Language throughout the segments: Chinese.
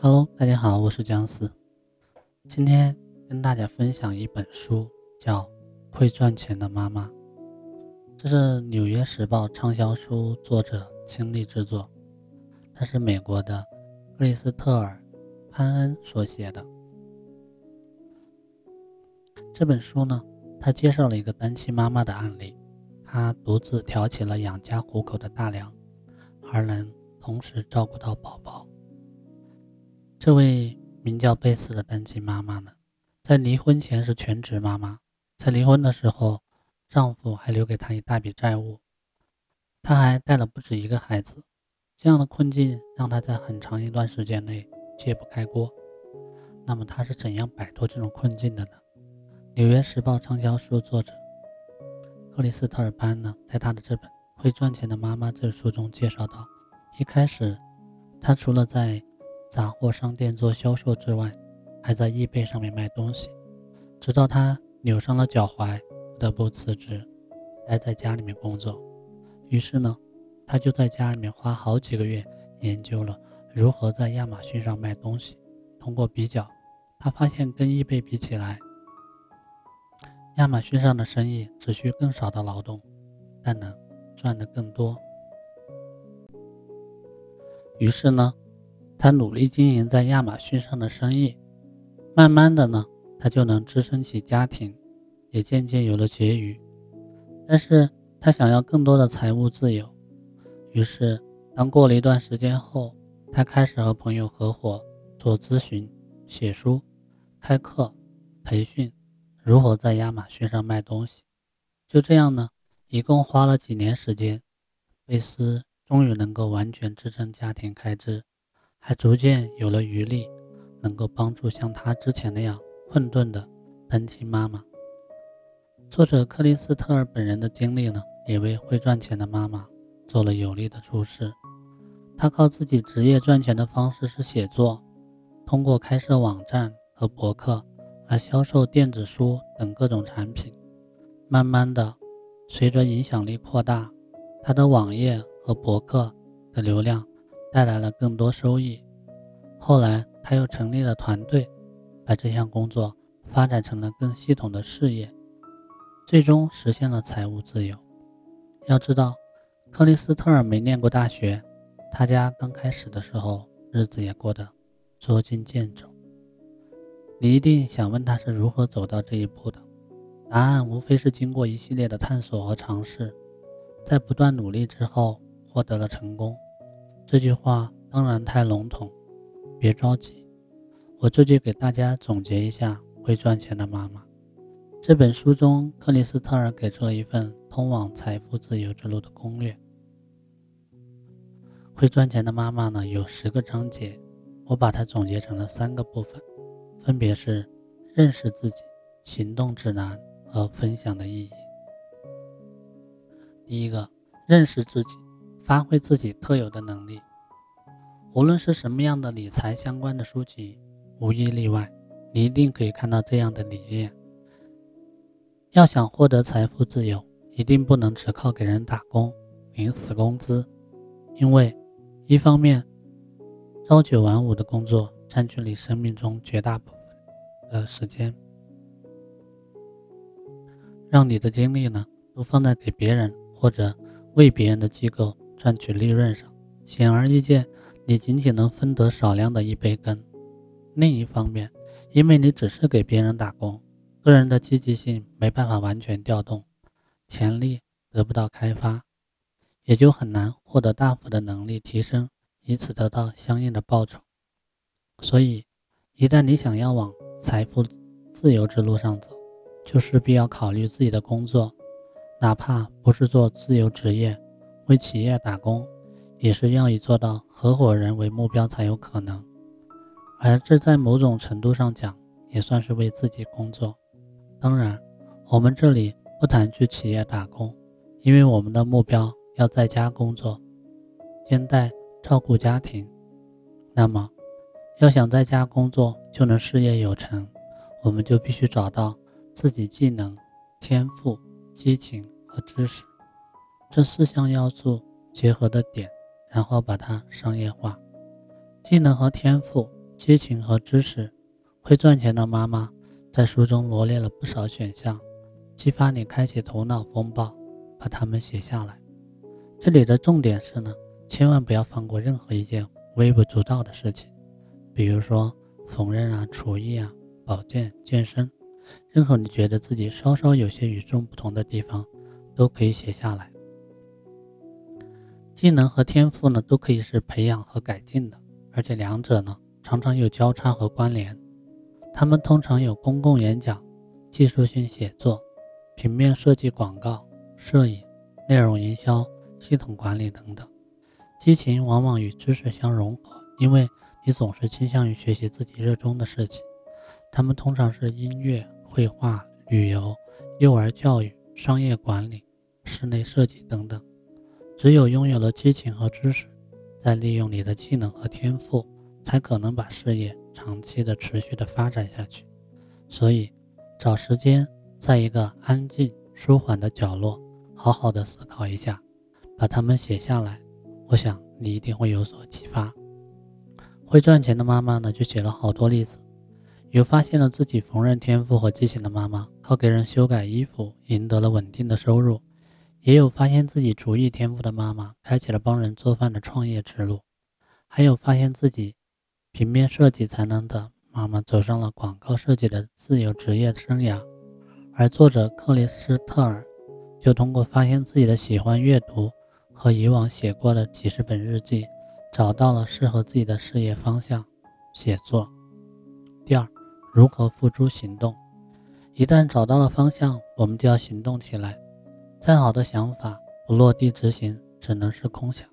Hello，大家好，我是姜思。今天跟大家分享一本书，叫《会赚钱的妈妈》，这是《纽约时报》畅销书作者亲力制作，它是美国的克里斯特尔·潘恩所写的。这本书呢，他介绍了一个单亲妈妈的案例，她独自挑起了养家糊口的大梁，而能同时照顾到宝宝。这位名叫贝斯的单亲妈妈呢，在离婚前是全职妈妈，在离婚的时候，丈夫还留给她一大笔债务，她还带了不止一个孩子，这样的困境让她在很长一段时间内揭不开锅。那么她是怎样摆脱这种困境的呢？《纽约时报》畅销书作者克里斯特尔班呢，在他的这本《会赚钱的妈妈》这书中介绍到，一开始，她除了在杂货商店做销售之外，还在易贝上面卖东西，直到他扭伤了脚踝，不得不辞职，待在家里面工作。于是呢，他就在家里面花好几个月研究了如何在亚马逊上卖东西。通过比较，他发现跟易贝比起来，亚马逊上的生意只需更少的劳动，但能赚得更多。于是呢。他努力经营在亚马逊上的生意，慢慢的呢，他就能支撑起家庭，也渐渐有了结余。但是他想要更多的财务自由，于是当过了一段时间后，他开始和朋友合伙做咨询、写书、开课、培训，如何在亚马逊上卖东西。就这样呢，一共花了几年时间，贝斯终于能够完全支撑家庭开支。还逐渐有了余力，能够帮助像他之前那样困顿的单亲妈妈。作者克里斯特尔本人的经历呢，也为会赚钱的妈妈做了有力的注释。他靠自己职业赚钱的方式是写作，通过开设网站和博客来销售电子书等各种产品。慢慢的，随着影响力扩大，他的网页和博客的流量。带来了更多收益。后来，他又成立了团队，把这项工作发展成了更系统的事业，最终实现了财务自由。要知道，克里斯特尔没念过大学，他家刚开始的时候日子也过得捉襟见肘。你一定想问他是如何走到这一步的？答案无非是经过一系列的探索和尝试，在不断努力之后获得了成功。这句话当然太笼统，别着急，我这就给大家总结一下《会赚钱的妈妈》这本书中，克里斯特尔给出了一份通往财富自由之路的攻略。会赚钱的妈妈呢，有十个章节，我把它总结成了三个部分，分别是认识自己、行动指南和分享的意义。第一个，认识自己。发挥自己特有的能力，无论是什么样的理财相关的书籍，无一例外，你一定可以看到这样的理念：要想获得财富自由，一定不能只靠给人打工领死工资，因为一方面，朝九晚五的工作占据你生命中绝大部分的时间，让你的精力呢都放在给别人或者为别人的机构。赚取利润上，显而易见，你仅仅能分得少量的一杯羹。另一方面，因为你只是给别人打工，个人的积极性没办法完全调动，潜力得不到开发，也就很难获得大幅的能力提升，以此得到相应的报酬。所以，一旦你想要往财富自由之路上走，就势必要考虑自己的工作，哪怕不是做自由职业。为企业打工，也是要以做到合伙人为目标才有可能，而这在某种程度上讲，也算是为自己工作。当然，我们这里不谈去企业打工，因为我们的目标要在家工作，兼带照顾家庭。那么，要想在家工作就能事业有成，我们就必须找到自己技能、天赋、激情和知识。这四项要素结合的点，然后把它商业化。技能和天赋激情和知识。会赚钱的妈妈在书中罗列了不少选项，激发你开启头脑风暴，把它们写下来。这里的重点是呢，千万不要放过任何一件微不足道的事情，比如说缝纫啊、厨艺啊、保健、健身，任何你觉得自己稍稍有些与众不同的地方，都可以写下来。技能和天赋呢，都可以是培养和改进的，而且两者呢，常常有交叉和关联。他们通常有公共演讲、技术性写作、平面设计、广告、摄影、内容营销、系统管理等等。激情往往与知识相融合，因为你总是倾向于学习自己热衷的事情。他们通常是音乐、绘画、旅游、幼儿教育、商业管理、室内设计等等。只有拥有了激情和知识，再利用你的技能和天赋，才可能把事业。长期的持续的发展下去，所以找时间在一个安静舒缓的角落，好好的思考一下，把它们写下来。我想你一定会有所启发。会赚钱的妈妈呢，就写了好多例子，有发现了自己缝纫天赋和激情的妈妈，靠给人修改衣服赢得了稳定的收入；也有发现自己厨艺天赋的妈妈，开启了帮人做饭的创业之路；还有发现自己。平面设计才能的妈妈走上了广告设计的自由职业生涯，而作者克里斯特尔就通过发现自己的喜欢阅读和以往写过的几十本日记，找到了适合自己的事业方向——写作。第二，如何付诸行动？一旦找到了方向，我们就要行动起来。再好的想法不落地执行，只能是空想。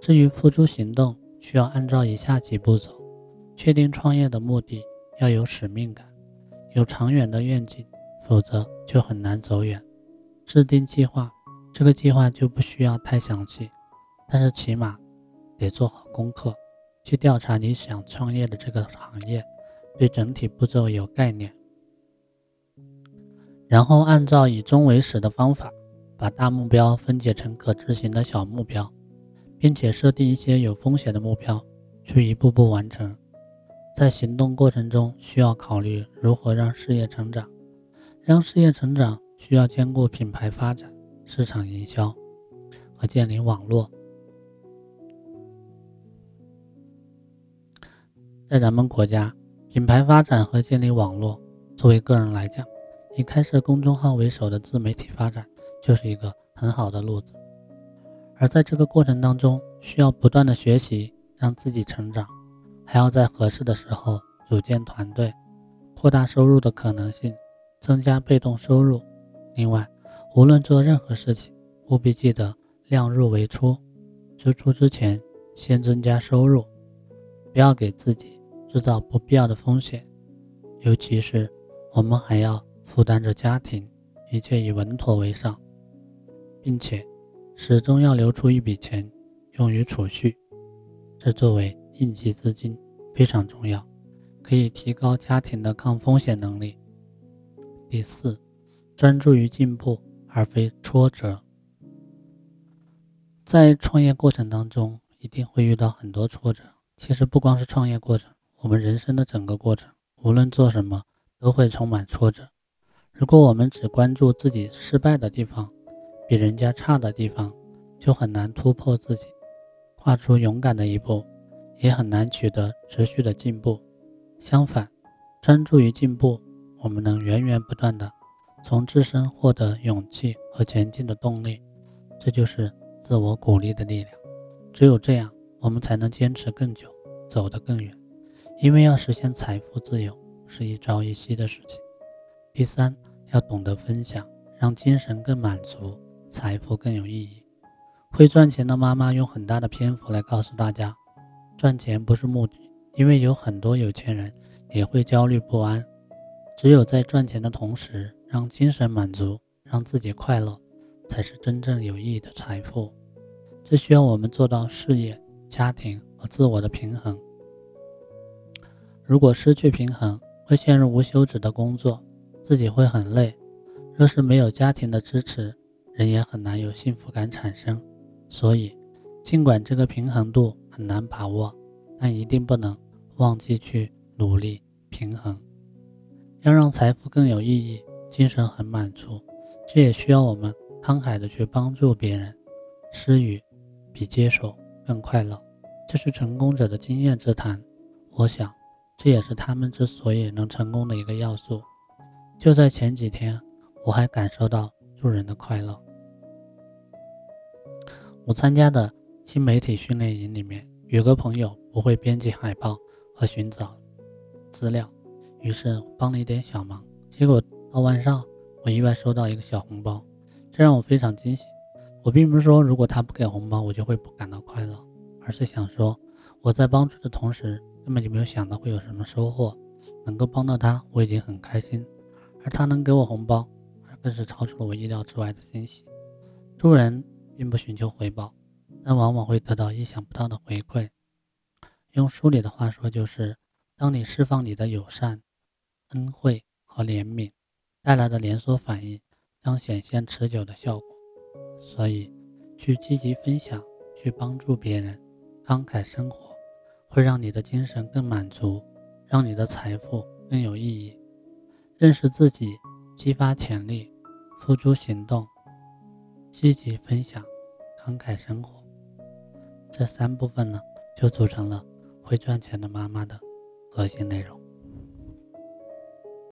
至于付诸行动，需要按照以下几步走。确定创业的目的，要有使命感，有长远的愿景，否则就很难走远。制定计划，这个计划就不需要太详细，但是起码得做好功课，去调查你想创业的这个行业，对整体步骤有概念。然后按照以终为始的方法，把大目标分解成可执行的小目标，并且设定一些有风险的目标，去一步步完成。在行动过程中，需要考虑如何让事业成长。让事业成长，需要兼顾品牌发展、市场营销和建立网络。在咱们国家，品牌发展和建立网络，作为个人来讲，以开设公众号为首的自媒体发展就是一个很好的路子。而在这个过程当中，需要不断的学习，让自己成长。还要在合适的时候组建团队，扩大收入的可能性，增加被动收入。另外，无论做任何事情，务必记得量入为出，支出之前先增加收入，不要给自己制造不必要的风险。尤其是我们还要负担着家庭，一切以稳妥为上，并且始终要留出一笔钱用于储蓄，这作为。应急资金非常重要，可以提高家庭的抗风险能力。第四，专注于进步而非挫折。在创业过程当中，一定会遇到很多挫折。其实不光是创业过程，我们人生的整个过程，无论做什么，都会充满挫折。如果我们只关注自己失败的地方，比人家差的地方，就很难突破自己，跨出勇敢的一步。也很难取得持续的进步。相反，专注于进步，我们能源源不断的从自身获得勇气和前进的动力。这就是自我鼓励的力量。只有这样，我们才能坚持更久，走得更远。因为要实现财富自由，是一朝一夕的事情。第三，要懂得分享，让精神更满足，财富更有意义。会赚钱的妈妈用很大的篇幅来告诉大家。赚钱不是目的，因为有很多有钱人也会焦虑不安。只有在赚钱的同时，让精神满足，让自己快乐，才是真正有意义的财富。这需要我们做到事业、家庭和自我的平衡。如果失去平衡，会陷入无休止的工作，自己会很累。若是没有家庭的支持，人也很难有幸福感产生。所以，尽管这个平衡度，很难把握，但一定不能忘记去努力平衡。要让财富更有意义，精神很满足，这也需要我们慷慨的去帮助别人。施予比接受更快乐，这是成功者的经验之谈。我想，这也是他们之所以能成功的一个要素。就在前几天，我还感受到助人的快乐。我参加的新媒体训练营里面，有个朋友不会编辑海报和寻找资料，于是帮了一点小忙。结果到晚上，我意外收到一个小红包，这让我非常惊喜。我并不是说如果他不给红包，我就会不感到快乐，而是想说我在帮助的同时，根本就没有想到会有什么收获。能够帮到他，我已经很开心，而他能给我红包，更是超出了我意料之外的惊喜。助人。并不寻求回报，但往往会得到意想不到的回馈。用书里的话说，就是当你释放你的友善、恩惠和怜悯带来的连锁反应，将显现持久的效果。所以，去积极分享，去帮助别人，慷慨生活，会让你的精神更满足，让你的财富更有意义。认识自己，激发潜力，付诸行动，积极分享。慷慨生活，这三部分呢，就组成了会赚钱的妈妈的核心内容。